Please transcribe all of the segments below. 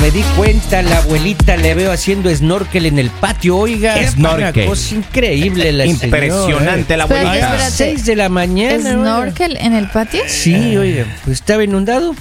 me di cuenta, la abuelita le veo haciendo snorkel en el patio. Oiga, Snorkel. una cosa increíble la Impresionante la señora. abuelita. A las Espérate. 6 de la mañana. oiga. ¿Snorkel en el patio? Sí, oiga, pues estaba inundado.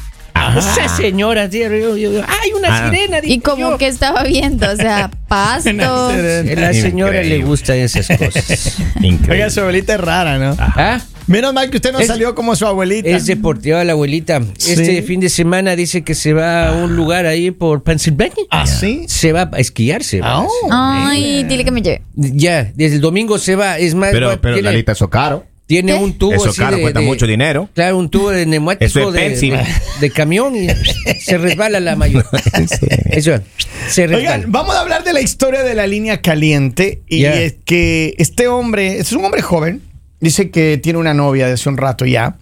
Esa señora, tío, yo- yo- yo- ¡ay, una Ah. sirena! ¿Y como yo. que estaba viendo? O sea, pasto. La señora le Increíble. gustan esas cosas. Increíble. Oiga, su abuelita es rara, ¿no? ¿Ah? Menos mal que usted no Es- salió como su abuelita. Es deportiva la abuelita. Este fin de semana dice que se va a un lugar ahí por Pennsylvania. ¿Ah, sí? Se va a esquiar, se va. Ah, oh. Ay, dile que me lleve. Ya, desde el domingo se va. Es más, Pero, pero tiene, Lalita, eso caro. tiene ¿Qué? un tubo Eso así caro, de- cuesta de- mucho dinero. Claro, un tubo de neumático Eso es de, de- de camión y se resbala la mayor. Eso, se resbala. Oigan, vamos a hablar de la historia de la línea caliente. Y es que este hombre, es un hombre joven, dice que tiene una novia de hace un rato ya.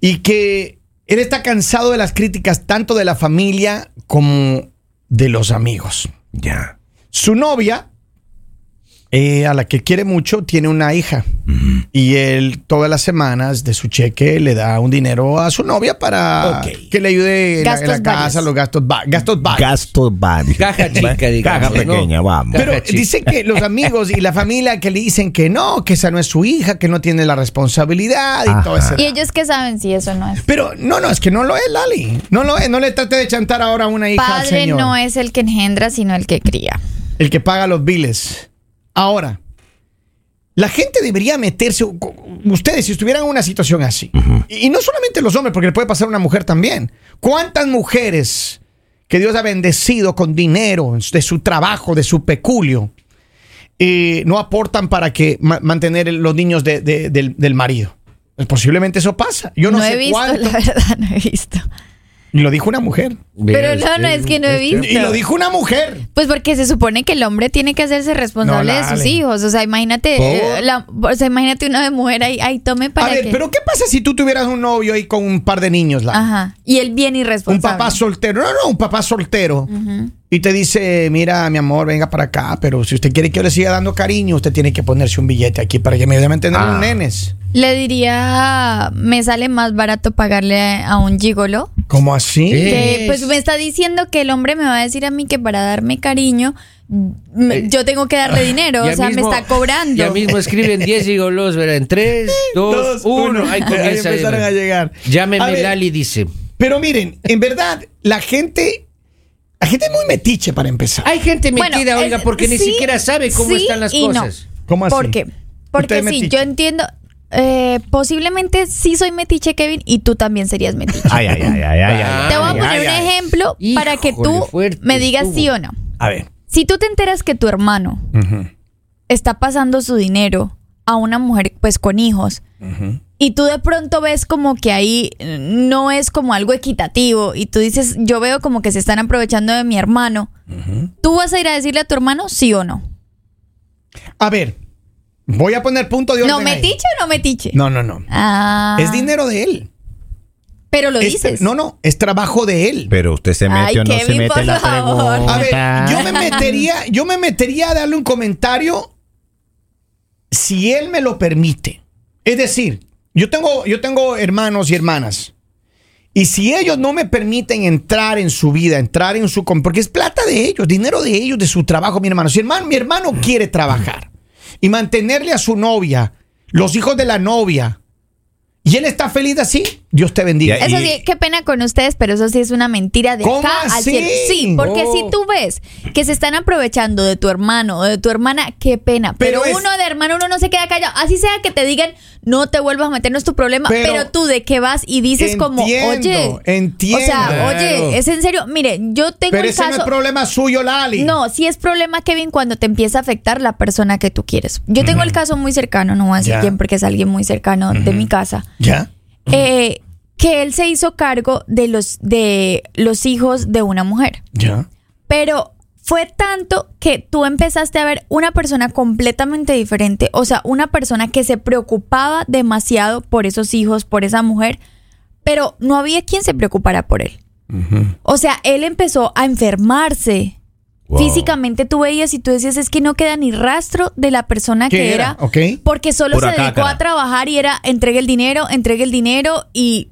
Y que él está cansado de las críticas tanto de la familia como de los amigos. Ya. Su novia, eh, a la que quiere mucho, tiene una hija. Y él todas las semanas de su cheque le da un dinero a su novia para que le ayude en la, en la Gastos casa, varios. los gastos, va- gastos varios. Gasto varios. Caja chica, digamos, Caja ¿no? pequeña, vamos. Caja Pero dice que los amigos y la familia que le dicen que no, que esa no es su hija, que no tiene la responsabilidad y Ajá. todo eso. ¿Y ellos qué saben si eso no es? Pero no, no, es que no lo es, Lali. No lo es. No le trate de chantar ahora a una hija al Padre señor. no es el que engendra, sino el que cría. El que paga los biles. Ahora, la gente debería meterse. Ustedes, si estuvieran en una situación así, y, y no solamente los hombres, porque le puede pasar a una mujer también. ¿Cuántas mujeres que Dios ha bendecido con dinero de su trabajo, de su peculio, eh, no aportan para que ma- mantener los niños de- de- del, del marido? Pues posiblemente eso pasa. Yo no, No, sé he visto, cuánto. la verdad, no he visto. Y lo dijo una mujer. Pero no, no, es que no he visto. Y lo dijo una mujer. Pues porque se supone que el hombre tiene que hacerse responsable No, de sus hijos. O sea, imagínate, eh, la- o sea, imagínate una de mujer ahí, ahí tome para A ver, que. pero ¿qué pasa si tú tuvieras un novio ahí con un par de niños? Lali? Ajá. Y él bien Un irresponsable. papá soltero. No, no, un papá soltero. Y te dice, mira, mi amor, venga para acá, pero si usted quiere que yo le siga dando cariño, usted tiene que ponerse un billete aquí para que me dé mantener Ah. los nenes. Le diría, me sale más barato pagarle a un gigolo. ¿Cómo así? Eh. Que, pues me está diciendo que el hombre me va a decir a mí que para darme cariño me- yo tengo que darle dinero, Ya o sea, mismo- me está cobrando. Ya mismo escriben 10 gigolos, ¿verdad? En 3, 2, 1. Ahí Ahí comienza. empezaron a llegar. A Llámeme ver, Lali, dice. Pero miren, en verdad, la gente, la gente es muy metiche para empezar. Hay gente Bueno, metida, es- oiga, porque ni sí, siquiera sabe cómo sí están las y no. cosas. ¿Cómo así? ¿Por qué? Porque sí, metiche. yo entiendo. Eh, posiblemente sí soy metiche, Kevin, y tú también serías metiche. Ay, ay, ay, ay, ay, ay. Te voy a poner ay, un ay. ejemplo para que tú fuerte me digas estuvo. sí o no. A ver. Si tú te enteras que tu hermano está pasando su dinero a una mujer pues con hijos y tú de pronto ves como que ahí no es como algo equitativo y tú dices, yo veo como que se están aprovechando de mi hermano, ¿tú vas a ir a decirle a tu hermano sí o no? A ver, voy a poner punto de orden. ¿No ahí. metiche o no metiche? No, no, no. Ah, Es dinero de él. Pero lo Es- dices. no, no, es trabajo de él. Pero usted se mete Ay, o no se Kevin, mete por la favor. pregunta. A ver, yo me metería, yo me metería a darle un comentario si él me lo permite. Es decir, yo tengo, yo tengo hermanos y hermanas. Y si ellos no me permiten entrar en su vida, entrar en su... com- Porque es plata de ellos, dinero de ellos, de su trabajo, mi hermano. Si hermano, mi hermano quiere trabajar y mantenerle a su novia, los hijos de la novia, y él está feliz así, Dios te bendiga. Eso Y- sí, qué pena con ustedes, pero eso sí es una mentira de ¿Cómo acá al así? cielo. Sí, porque Oh. si tú ves que se están aprovechando de tu hermano o de tu hermana, qué pena. Pero, Pero es- uno de hermano, uno no se queda callado. Así sea que te digan, no te vuelvas a meter, no es tu problema. Pero, Pero- tú de qué vas y dices como, Entiendo, oye. entiendo. O sea, Claro. oye, es en serio. Mire, yo tengo Pero el ese no caso. es problema suyo, Lali. No, sí es problema, Kevin, cuando te empieza a afectar la persona que tú quieres. Yo tengo el caso muy cercano, no voy a decir quién porque es alguien muy cercano de mi casa. ¿Ya? Eh, que él se hizo cargo de los, de los hijos de una mujer. ¿Ya? Pero fue tanto que tú empezaste a ver una persona completamente diferente, o sea, una persona que se preocupaba demasiado por esos hijos, por esa mujer, pero no había quien se preocupara por él. O sea, él empezó a enfermarse. Wow. Físicamente tú veías y tú decías, es que no queda ni rastro de la persona ¿Qué que era? era. Ok. Porque solo se dedicó a trabajar y era entregue el dinero, entregue el dinero y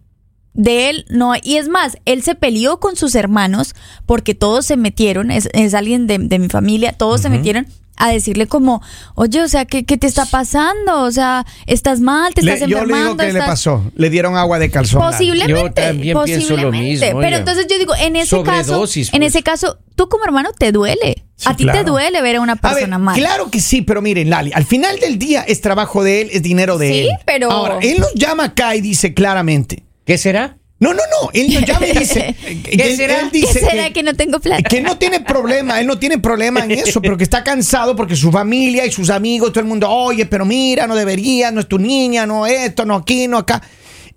de él no hay. Y es más, él se peleó con sus hermanos porque todos se metieron, es, es alguien de, de mi familia, todos se metieron a decirle como, oye, o sea, ¿qué, qué te está pasando? O sea, estás mal, te Le- estás yo le enfermando. digo que le pasó. Le dieron agua de calzón. Posiblemente. Yo también pienso lo mismo, Pero oiga. entonces yo digo, en ese caso, en pues. ese caso, tú como hermano te duele. Sí, a ti claro. te duele ver a una A ver, persona mal. claro que sí, pero miren, Lali, al final del día es trabajo de él, es dinero de Sí, él. pero- Ahora, él nos llama acá y dice claramente. ¿Qué será? No, no, no. Él nos llama y dice. ¿Qué él- será? él ¿Qué dice será que, no tengo plata? que no tiene problema, él no tiene problema en eso, pero que está cansado porque su familia y sus amigos, todo el mundo, oye, pero mira, no debería, no es tu niña, no esto, no aquí, no acá.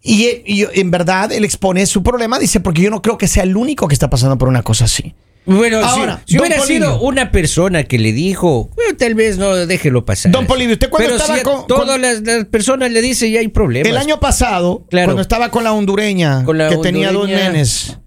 Y, y en verdad él expone su problema, dice, porque yo no creo que sea el único que está pasando por una cosa así. Bueno, si- Ahora, si, hubiera Polibio. sido una persona que le dijo, bueno, tal vez no déjelo pasar. Don Polibio, ¿usted cuando Pero estaba si con- todas con- las, las personas le dicen ya hay problemas. El año pasado, Claro. cuando estaba con la hondureña, Con la que tenía dos nenes.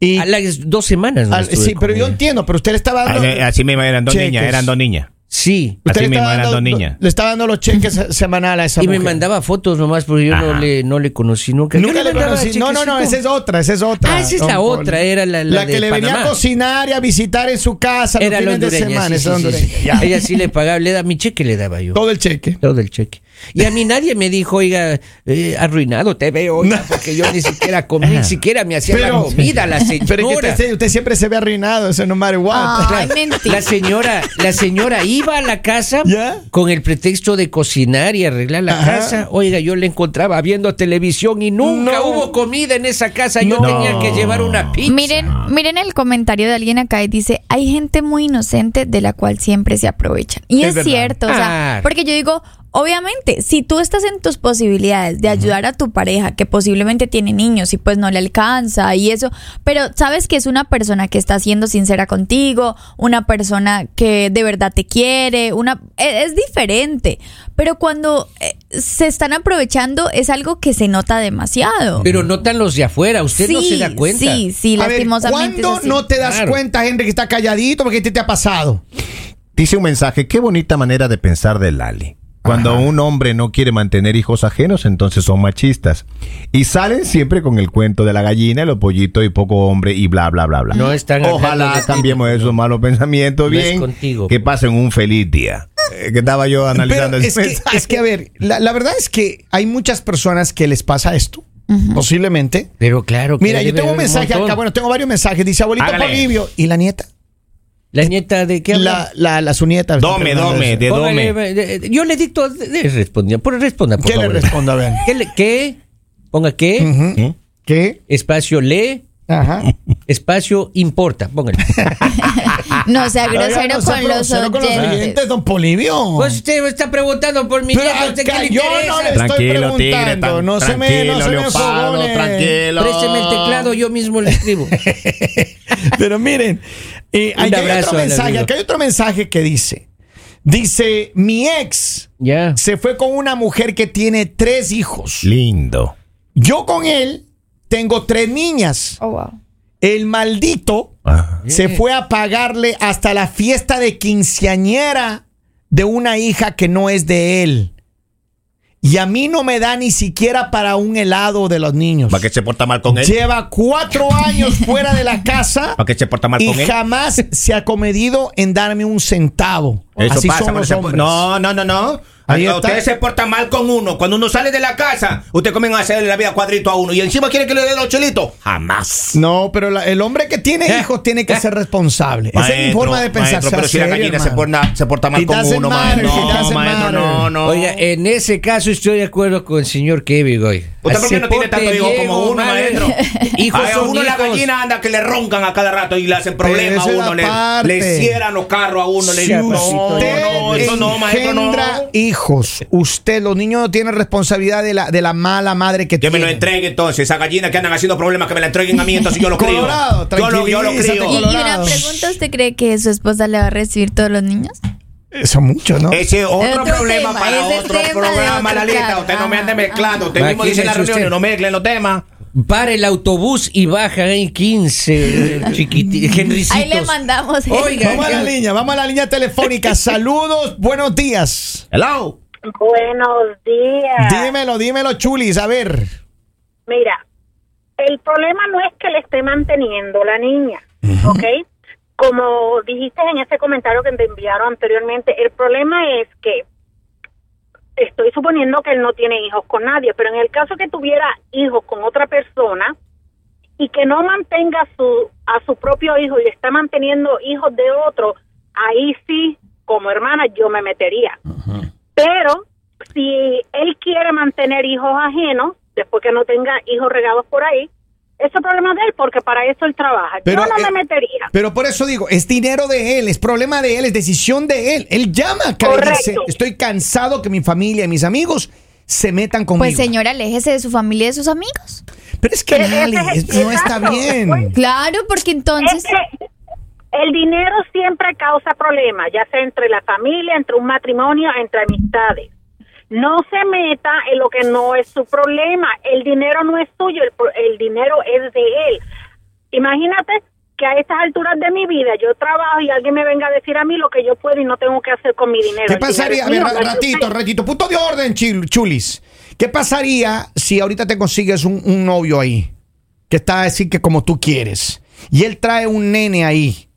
Y, a las dos semanas. no al- sí, pero yo entiendo, pero usted le estaba dando. Así, así mismo eran dos Cheques. niñas, eran dos niñas. Sí. usted así le mismo estaba eran dando- dos niñas. Le estaba dando los cheques se- semanal a esa Y me mandaba fotos nomás porque yo no le, no le conocí nunca. Nunca le conocí. No, no, no, esa es otra, esa es otra. Ah, esa es la otra, era la- la que de le venía a cocinar y a visitar en su casa Era los fines de semana. sí, esa sí, sí, hondureña. sí. Ya. Ella sí le pagaba, le da mi cheque le daba yo. Todo el cheque. Todo el cheque. Y a mí nadie me dijo, oiga, eh, arruinado te veo, oiga, porque yo ni siquiera comí, ni siquiera me hacía la comida la señora. Pero que usted, usted siempre se ve arruinado, eso no matter what. Ay, mentira. La señora, la señora iba a la casa ¿Ya? con el pretexto de cocinar y arreglar la Ajá. casa. Oiga, yo le encontraba viendo televisión y nunca No. hubo comida en esa casa. Yo No. tenía que llevar una pizza. Miren, miren el comentario de alguien acá y dice, hay gente muy inocente de la cual siempre se aprovechan. Y Es es, verdad. cierto, o sea, Claro. porque yo digo, obviamente, si tú estás en tus posibilidades de ayudar a tu pareja que posiblemente tiene niños y pues no le alcanza y eso, pero sabes que es una persona que está siendo sincera contigo, una persona que de verdad te quiere, una e- es diferente, pero cuando eh, se están aprovechando es algo que se nota demasiado. Pero notan los de afuera, usted no se da cuenta. Sí, sí, A ver, lastimosamente. ¿cuándo es así. no te das Claro. cuenta, Henry, que está calladito porque ¿qué te ha pasado? Dice un mensaje, qué bonita manera de pensar de Lali. Cuando un hombre no quiere mantener hijos ajenos, entonces son machistas. Y salen siempre con el cuento de la gallina, los pollitos y poco hombre y bla, bla, bla, bla. No están Ojalá cambiemos esos malos pensamientos No es bien. contigo. Que pasen un feliz día. Eh, que estaba yo analizando Pero ese es que, es que, a ver, la, la verdad es que hay muchas personas que les pasa esto, posiblemente. Pero claro que Mira, yo tengo un mensaje acá, bueno, tengo varios mensajes. Dice abuelito. Polivio y la nieta. La nieta de qué habla? La, la, la su nieta. Dome, dome, de Póngale, dome. eh, Yo le dicto, le respondió, por responda, por ¿Qué le favor. respondo? A ver. ¿Qué? le- qué? Ponga qué, ¿Mm? ¿Qué? espacio lee, Ajá. espacio importa. Póngale. No sea grosero no sea con los grosero con los oyentes. oyentes, don Polivio. Pues usted me está preguntando por mi nieta, ¿usted qué le yo interesa? no le estoy Tranquilo, tigre. preguntando. tan- no se me, no se me leopardo, tranquilo. Présteme el teclado, yo mismo le escribo. Pero miren, eh, Un hay otro mensaje. Acá hay otro mensaje que dice: Dice, mi ex se fue con una mujer que tiene tres hijos. Lindo. Yo con él tengo tres niñas. Oh, wow. El maldito Ah. se fue a pagarle hasta la fiesta de quinceañera de una hija que no es de él. Y a mí no me da ni siquiera para un helado de los niños. ¿Para qué se porta mal con él? Lleva cuatro años fuera de la casa ¿Para qué se porta mal y con él? jamás se ha comedido en darme un centavo. Eso Así pasa son los se- hombres. No, no, no, no. Ahí Ahí está. Ustedes se portan mal con uno. Cuando uno sale de la casa, usted comienza a hacerle la vida cuadrito a uno y encima quiere que le dé los chelitos. Jamás. No, pero la- el hombre que tiene ¿Eh? hijos tiene que ¿Eh? ser responsable. Esa es mi Maestro, forma de pensar. maestro, pero si la gallina se porta, se porta mal con uno, maestro. doesn't No, maestro, matter. no, no. Oiga, en ese caso estoy de acuerdo con el señor Kevin, hoy. ¿Usted por qué no tiene tanto hijo como uno, maestro? Hijos Ay, a uno la hijos. gallina anda que le roncan a cada rato y le hacen problemas a uno. Le, le cierran los carros a uno. Le no, papacito, no, no, eso no, maestro, no. engendra hijos. Usted, los niños no tienen responsabilidad de la, de la mala madre que Que me lo entregue entonces. Esa gallina que andan haciendo problemas, que me la entreguen a mí, entonces yo lo crío. Colorado, yo lo, yo crío. Y, y una pregunta, ¿usted cree que su esposa le va a recibir todos los niños? Son muchos, ¿no? Ese es otro, Otro problema tema, para ese otro programa, otro Lalita. Usted no me ande mezclando. Usted mismo dice en la reunión, usted. no mezclen los temas. Para el autobús y baja en 15 chiquititos. Ahí le mandamos. Oiga, Vamos a la línea, vamos a la línea telefónica. Saludos, buenos días. Hello. Buenos días. Dímelo, dímelo, chulis. A ver. Mira, el problema no es que le esté manteniendo la niña, ¿ok? Como dijiste en ese comentario que te enviaron anteriormente, el problema es que estoy suponiendo que él no tiene hijos con nadie, pero en el caso que tuviera hijos con otra persona y que no mantenga su, a su propio hijo y está manteniendo hijos de otro, ahí sí, como hermana, yo me metería. Pero si él quiere mantener hijos ajenos, después que no tenga hijos regados por ahí, ese es problema de él, porque para eso él trabaja. Pero, yo no eh, me metería. Pero por eso digo, es dinero de él, es problema de él, es decisión de él. Él llama Correcto. dice, estoy cansado que mi familia y mis amigos se metan conmigo. Pues señora, aléjese de su familia y de sus amigos. Pero es que es- es- no está bien. Pues, Claro, porque entonces... Es que el dinero siempre causa problemas, ya sea entre la familia, entre un matrimonio, entre amistades. No se meta en lo que no es su problema. El dinero no es suyo, el, dinero es de él. Imagínate que a estas alturas de mi vida yo trabajo y alguien me venga a decir a mí lo que yo puedo y no tengo que hacer con mi dinero. ¿Qué El dinero pasaría? A ver, ratito, ratito. Punto de orden, chulis. ¿Qué pasaría si ahorita te consigues un, un novio ahí? Que está así que como tú quieres. Y él trae un nene ahí.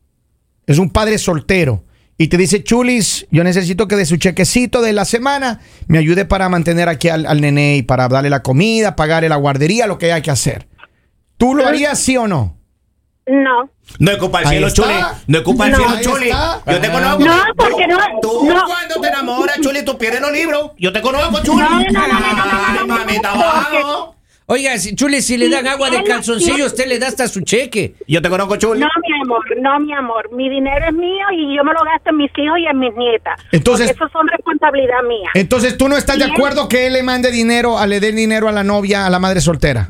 Es un padre soltero. Y te dice, Chulis, yo necesito que de su chequecito de la semana me ayude para mantener aquí al, al nene y para darle la comida, pagarle la guardería, lo que hay que hacer. ¿Tú lo harías sí o no? No. No es culpa del cielo. Chuli. No es culpa del No. cielo, Chuli. Yo te Ah. conozco. No, porque no- Tú no. cuando te enamoras, Chuli, tú pierdes los libros. Yo te conozco, Chuli. No, no, no, no, no, no, Ay, no, no, mamita, no, vamos. Oiga, si, Chule, si le dan agua de calzoncillo, usted le da hasta su cheque. Yo te conozco, Chuli. No, mi amor, no, mi amor. Mi dinero es mío y yo me lo gasto en mis hijos y en mis nietas. Entonces- eso son responsabilidad mía. Entonces, ¿tú no estás de acuerdo que él le mande dinero, a, le dé dinero a la novia, a la madre soltera?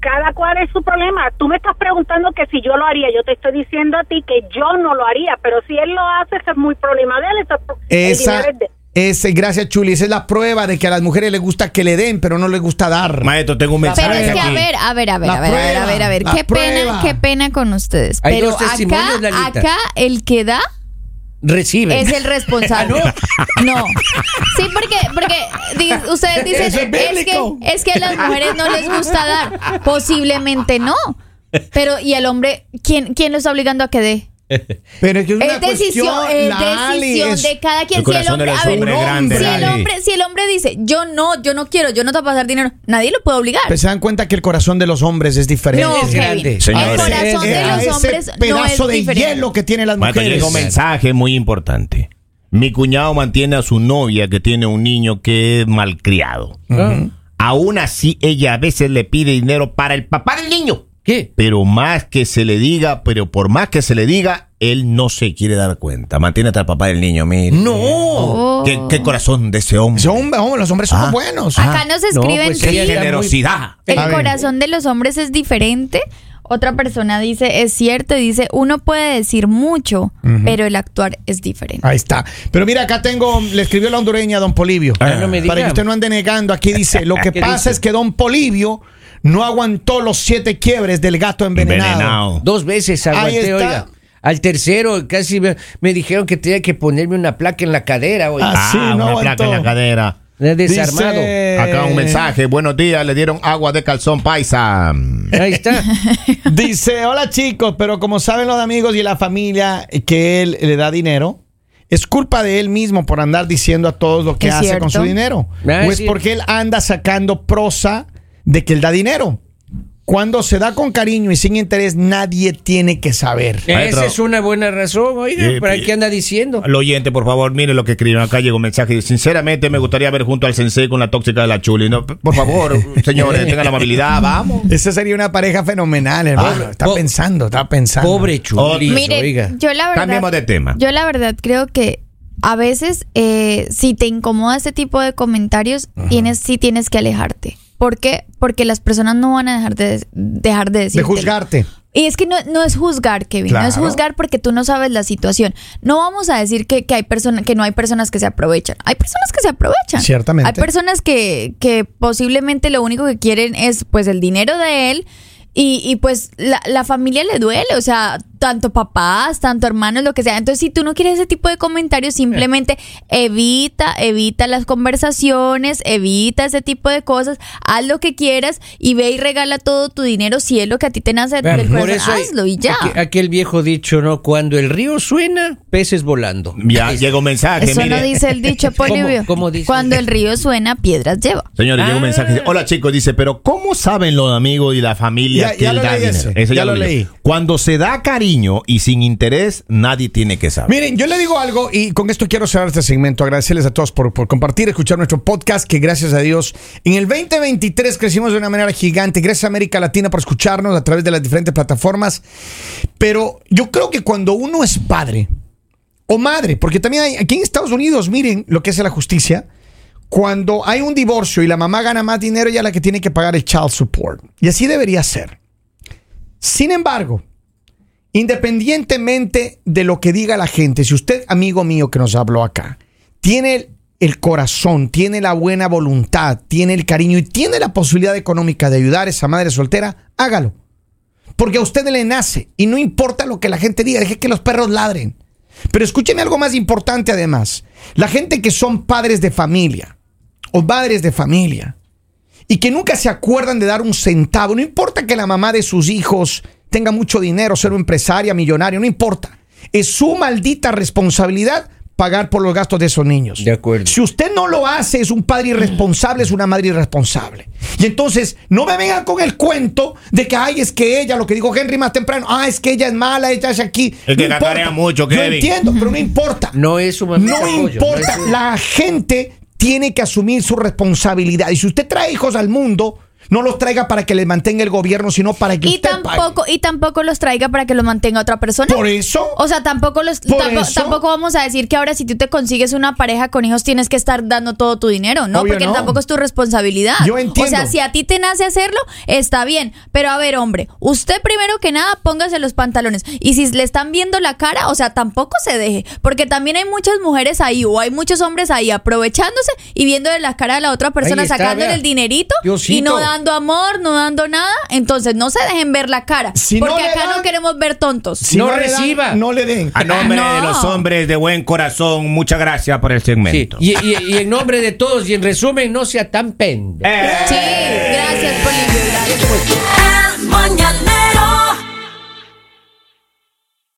Cada cual es su problema. Tú me estás preguntando que si yo lo haría. Yo te estoy diciendo a ti que yo no lo haría. Pero si él lo hace, eso es muy problema de él. Eso Esa, dinero es de- ese, gracias, Chuli. Esa es la prueba de que a las mujeres les gusta que le den, pero no les gusta dar. Maestro, tengo un mensaje Pero es que, a ver, a ver, a ver, La a ver, a ver, a ver, a ver, qué prueba. pena, qué pena con ustedes. Hay Pero dos testimonios, acá, Lalita. acá el que da Recibe. es el responsable. no. Sí, porque, porque di- ustedes dicen, es es, que, es que a las mujeres no les gusta dar. Posiblemente no. Pero, ¿y el hombre? ¿Quién, quién lo está obligando a que dé? Pero es que es una Es decisión, cuestión, es decisión es- de cada quien. El Si el corazón hombre, de los a ver, grande, si el hombre, si el hombre dice, yo no, yo no quiero, yo no te voy a pasar dinero, nadie lo puede obligar. Pues se dan cuenta que el corazón de los hombres es diferente. No, es grande. El corazón de a los ese hombres no es pedazo de diferente. hielo que tienen las mujeres. llega un mensaje muy importante. Mi cuñado mantiene a su novia que tiene un niño que es malcriado. Aún así, ella a veces le pide dinero para el papá del niño. ¿Qué? Pero más que se le diga, pero por más que se le diga, él no se quiere dar cuenta. Mantiene hasta el papá del niño, mire. No. Oh. ¿Qué, qué corazón de ese hombre. Son hombres, hombre, los hombres son Ah. buenos. Acá nos no, escriben pues que ella está muy- generosidad. el A corazón de los hombres es diferente. Otra persona dice, es cierto, y dice, uno puede decir mucho, pero el actuar es diferente. Ahí está. Pero mira, acá tengo, le escribió la hondureña don Polivio. Ah, no me diga. Para que usted no ande negando, aquí dice, lo que ¿Qué pasa dice? es que don Polivio no aguantó los siete quiebres del gato envenenado. Envenenado. Dos veces aguanté, oiga. Al tercero casi me, me dijeron que tenía que ponerme una placa en la cadera, oiga. Ah, sí, no una aguantó. placa en la cadera. Desarmado. Dice- Acá un mensaje. Buenos días, le dieron agua de calzón paisa. Ahí está. Dice, hola chicos, pero como saben los amigos y la familia que él le da dinero, es culpa de él mismo por andar diciendo a todos lo que hace con su dinero. Ah, o es sí. porque él anda sacando prosa de que él da dinero. Cuando se da con cariño y sin interés, nadie tiene que saber. Maestro. Esa es una buena razón, oiga. Eh, ¿Para eh, qué anda diciendo? Al oyente, por favor, mire lo que escriben. Acá llegó un mensaje. Sinceramente, me gustaría ver junto al sensei con la tóxica de la chuli. No, por favor, señores, tengan la amabilidad. Vamos. Esa sería una pareja fenomenal, hermano. Ah, está po- pensando, está pensando. Pobre chulis, Mire, oiga. yo la verdad. Cambiemos de tema. Yo la verdad creo que a veces, eh, si te incomoda este tipo de comentarios, tienes, sí tienes que alejarte. ¿Por qué? Porque las personas no van a dejar de, dejar de decir. De juzgarte. Y es que no, no es juzgar, Kevin, no es juzgar porque tú no sabes la situación. No vamos a decir que, que hay personas que no hay personas que se aprovechan. Hay personas que se aprovechan. Ciertamente. Hay personas que, que posiblemente lo único que quieren es pues el dinero de él y, y, pues la, la familia le duele. O sea, tanto papás, tanto hermanos, lo que sea. Entonces, si tú no quieres ese tipo de comentarios, simplemente evita, evita las conversaciones, evita ese tipo de cosas, haz lo que quieras y ve y regala todo tu dinero si es lo que a ti te nace del Por corazón, eso hay- hazlo y ya. aqu- aquel viejo dicho, ¿no? Cuando el río suena, peces volando. Ya Es- llega un mensaje. Eso mire. no dice el dicho, ¿Cómo- Polivio. cómo dice? Cuando el río suena, piedras lleva. Señores, llega un Ah. mensaje. dice, Hola chicos, dice, pero ¿cómo saben los amigos y la familia Ya- que ya él lo leí ese, Eso ya lo leí. Cuando se da cariño y sin interés, nadie tiene que saber. Miren, yo le digo algo y con esto quiero cerrar este segmento. Agradecerles a todos por, por compartir, escuchar nuestro podcast, que gracias a Dios en el 2023 crecimos de una manera gigante. Gracias a América Latina por escucharnos a través de las diferentes plataformas. Pero yo creo que cuando uno es padre o madre, porque también hay, aquí en Estados Unidos, miren lo que es la justicia. Cuando hay un divorcio y la mamá gana más dinero, ella es la que tiene que pagar el child support. Y así debería ser. Sin embargo, independientemente de lo que diga la gente, si usted, amigo mío que nos habló acá, tiene el corazón, tiene la buena voluntad, tiene el cariño y tiene la posibilidad económica de ayudar a esa madre soltera, hágalo. Porque a usted le nace y no importa lo que la gente diga, deje que los perros ladren. Pero escúcheme algo más importante además. La gente que son padres de familia o madres de familia y que nunca se acuerdan de dar un centavo, no importa que la mamá de sus hijos tenga mucho dinero, ser una empresaria, millonario, no importa. Es su maldita responsabilidad pagar por los gastos de esos niños. De acuerdo. Si usted no lo hace, es un padre irresponsable, es una madre irresponsable. Y entonces, no me vengan con el cuento de que, ay, es que ella, lo que dijo Henry más temprano, ah, es que ella es mala, ella es aquí. Es que No importa. cacarea mucho, Yo Kevin. entiendo, pero no importa. No es un No apoyo, importa, no es un- la gente tiene que asumir su responsabilidad. Y si usted trae hijos al mundo, no los traiga para que les mantenga el gobierno, sino para que Y usted tampoco, y tampoco los traiga para que los mantenga otra persona. Por eso, O sea, tampoco los eso- tampoco vamos a decir que ahora si tú te consigues una pareja con hijos tienes que estar dando todo tu dinero, ¿no? Porque no. tampoco es tu responsabilidad. Yo entiendo. O sea, si a ti te nace hacerlo, está bien. Pero a ver, hombre, usted primero que nada póngase los pantalones. Y si le están viendo la cara, o sea, tampoco se deje. Porque también hay muchas mujeres ahí o hay muchos hombres ahí aprovechándose y viéndole la cara a la otra persona, está, sacándole vea. el dinerito y no dando amor, no dando nada. Entonces no se dejen ver la cara. Si porque acá dan- no queremos ver tontos. si No le dan, reciba. no le den. A nombre No. de los hombres de buen corazón, muchas gracias por el Sí, segmento. y, y- y en nombre de todos y en resumen, no sea tan pendejo. Eh. Sí, gracias, Polivio. Gracias. El mañanero